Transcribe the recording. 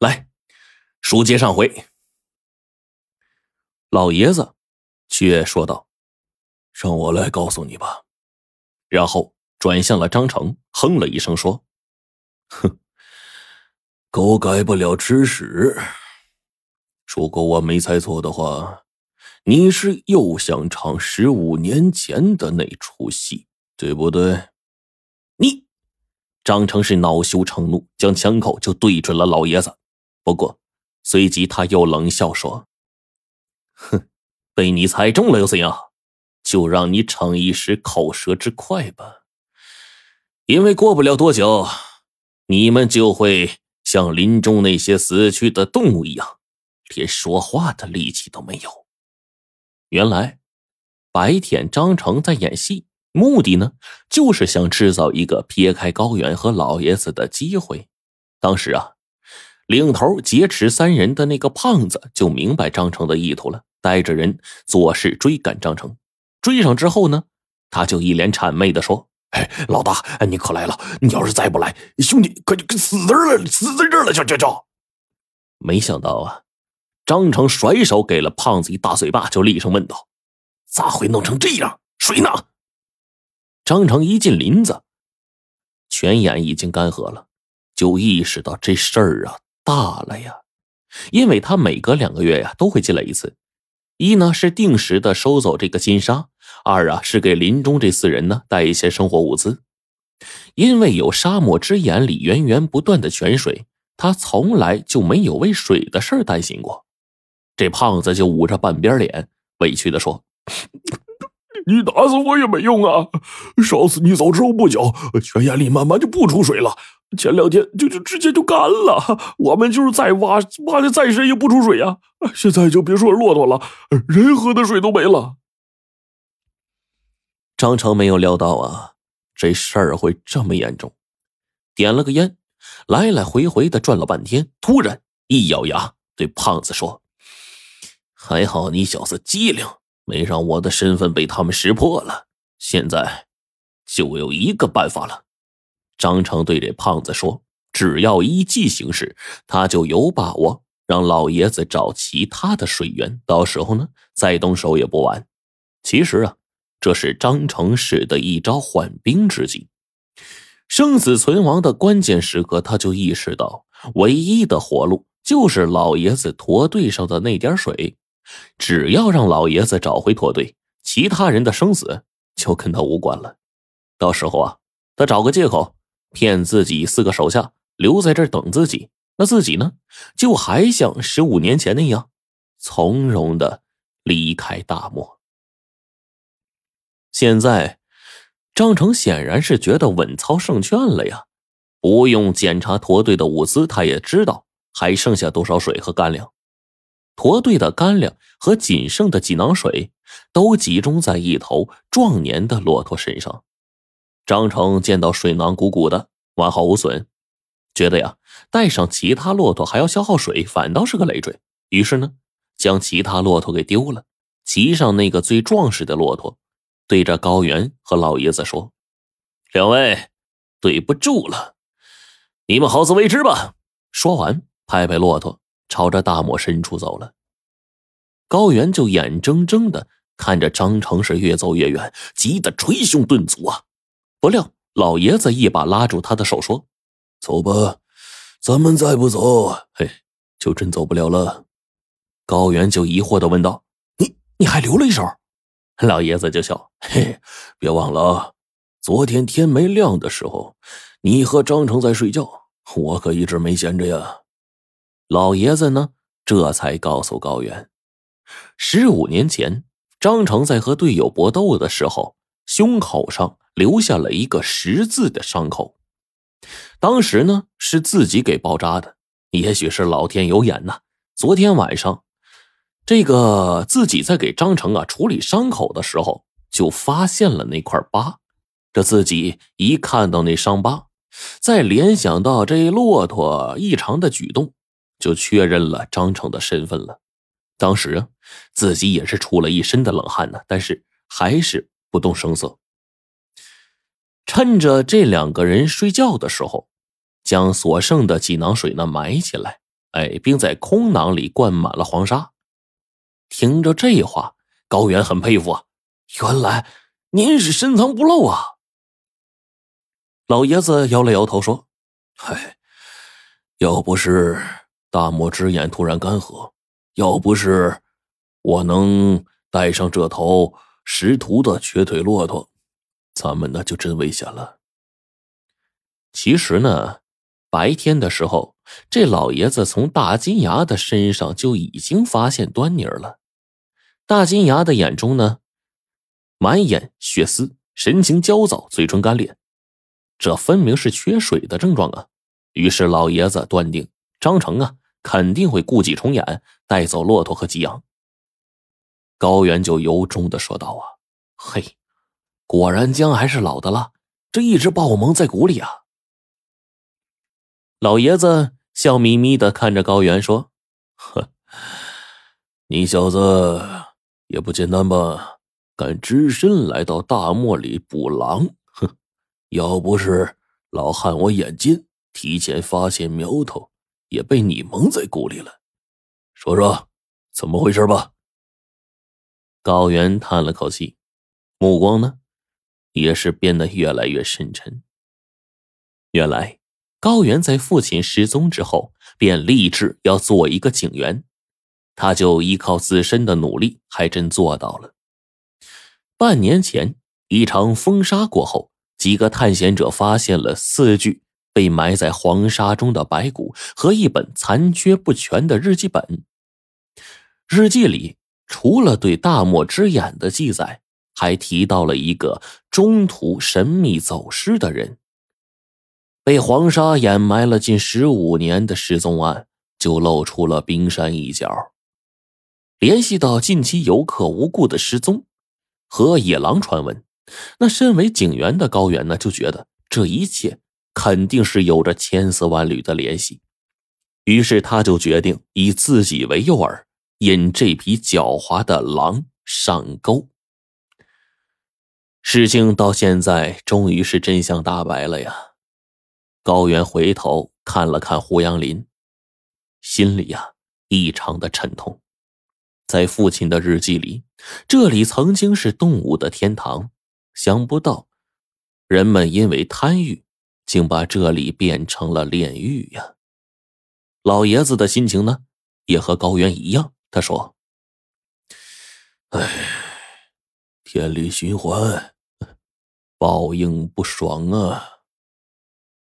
来，书接上回。老爷子却说道：“让我来告诉你吧。”然后转向了张成，哼了一声说：“哼，狗改不了吃屎。如果我没猜错的话，你是又想唱十五年前的那出戏，对不对？”你，张成是恼羞成怒，将枪口就对准了老爷子。不过，随即他又冷笑说。哼，被你猜中了又怎样？就让你逞一时口舌之快吧。因为过不了多久，你们就会像林中那些死去的动物一样，连说话的力气都没有。原来，白天张成在演戏，目的呢，就是想制造一个撇开高原和老爷子的机会。当时啊。领头劫持三人的那个胖子就明白张成的意图了，带着人做事追赶张成。追上之后呢，他就一脸谄媚的说：“哎，老大，你可来了！你要是再不来，兄弟可就死这儿了，死在这儿了！”就就就，没想到啊，张成甩手给了胖子一大嘴巴，就厉声问道：“咋会弄成这样？谁呢？”张成一进林子，泉眼已经干涸了，就意识到这事儿啊。大了呀，因为他每隔两个月呀都会进来一次，一呢是定时的收走这个金沙，二啊是给林中这四人呢带一些生活物资。因为有沙漠之眼里源源不断的泉水，他从来就没有为水的事担心过。这胖子就捂着半边脸，委屈的说：“你打死我也没用啊！烧死你走之后不久，泉眼里慢慢就不出水了。”前两天就就直接就干了，我们就是再挖挖的再深也不出水呀。现在就别说骆驼了，人喝的水都没了。张成没有料到啊，这事儿会这么严重，点了个烟，来来回回的转了半天，突然一咬牙，对胖子说：“还好你小子机灵，没让我的身份被他们识破了。现在就有一个办法了。”张成对这胖子说：“只要依计行事，他就有把握让老爷子找其他的水源。到时候呢，再动手也不晚。”其实啊，这是张成使的一招缓兵之计。生死存亡的关键时刻，他就意识到，唯一的活路就是老爷子驼队上的那点水。只要让老爷子找回驼队，其他人的生死就跟他无关了。到时候啊，他找个借口。骗自己四个手下留在这儿等自己，那自己呢，就还像十五年前那样从容的离开大漠。现在，张成显然是觉得稳操胜券了呀，不用检查驼队的物资，他也知道还剩下多少水和干粮。驼队的干粮和仅剩的几囊水都集中在一头壮年的骆驼身上。张成见到水囊鼓鼓的，完好无损，觉得呀，带上其他骆驼还要消耗水，反倒是个累赘。于是呢，将其他骆驼给丢了，骑上那个最壮实的骆驼，对着高原和老爷子说：“两位，对不住了，你们好自为之吧。”说完，拍拍骆驼，朝着大漠深处走了。高原就眼睁睁的看着张成是越走越远，急得捶胸顿足啊。不料，老爷子一把拉住他的手，说：“走吧，咱们再不走，嘿，就真走不了了。”高原就疑惑的问道：“你你还留了一手？”老爷子就笑：“嘿，别忘了啊，昨天天没亮的时候，你和张成在睡觉，我可一直没闲着呀。”老爷子呢，这才告诉高原：十五年前，张成在和队友搏斗的时候，胸口上。留下了一个十字的伤口，当时呢是自己给包扎的，也许是老天有眼呐。昨天晚上，这个自己在给张成啊处理伤口的时候，就发现了那块疤。这自己一看到那伤疤，再联想到这骆驼异常的举动，就确认了张成的身份了。当时啊，自己也是出了一身的冷汗呢，但是还是不动声色。趁着这两个人睡觉的时候，将所剩的几囊水呢埋起来，哎，并在空囊里灌满了黄沙。听着这话，高原很佩服啊，原来您是深藏不露啊。老爷子摇了摇头说：“嗨，要不是大漠之眼突然干涸，要不是我能带上这头识途的瘸腿骆驼，咱们那就真危险了。”其实呢，白天的时候，这老爷子从大金牙的身上就已经发现端倪了。大金牙的眼中呢，满眼血丝，神情焦躁，嘴唇干裂，这分明是缺水的症状啊！于是老爷子断定张成啊肯定会故伎重演，带走骆驼和吉阳。高原就由衷的说道：“啊，嘿，果然姜还是老的辣，这一直把我蒙在鼓里啊！”老爷子笑眯眯的看着高原说：“呵，你小子也不简单吧？敢只身来到大漠里捕狼？哼，要不是老汉我眼尖，提前发现苗头，也被你蒙在鼓里了。说说怎么回事吧。”高原叹了口气，目光呢，也是变得越来越深沉。原来。高原在父亲失踪之后，便立志要做一个警员，他就依靠自身的努力，还真做到了。半年前，一场风沙过后，几个探险者发现了四具被埋在黄沙中的白骨和一本残缺不全的日记本。日记里除了对大漠之眼的记载，还提到了一个中途神秘走失的人。被黄沙掩埋了近十五年的失踪案，就露出了冰山一角。联系到近期游客无故的失踪和野狼传闻，那身为警员的高原呢，就觉得这一切肯定是有着千丝万缕的联系。于是他就决定以自己为诱饵，引这匹狡猾的狼上钩。事情到现在终于是真相大白了呀！高原回头看了看胡杨林，心里呀异常的沉痛。在父亲的日记里，这里曾经是动物的天堂，想不到人们因为贪欲，竟把这里变成了炼狱呀。老爷子的心情呢，也和高原一样。他说：“哎，天理循环，报应不爽啊。”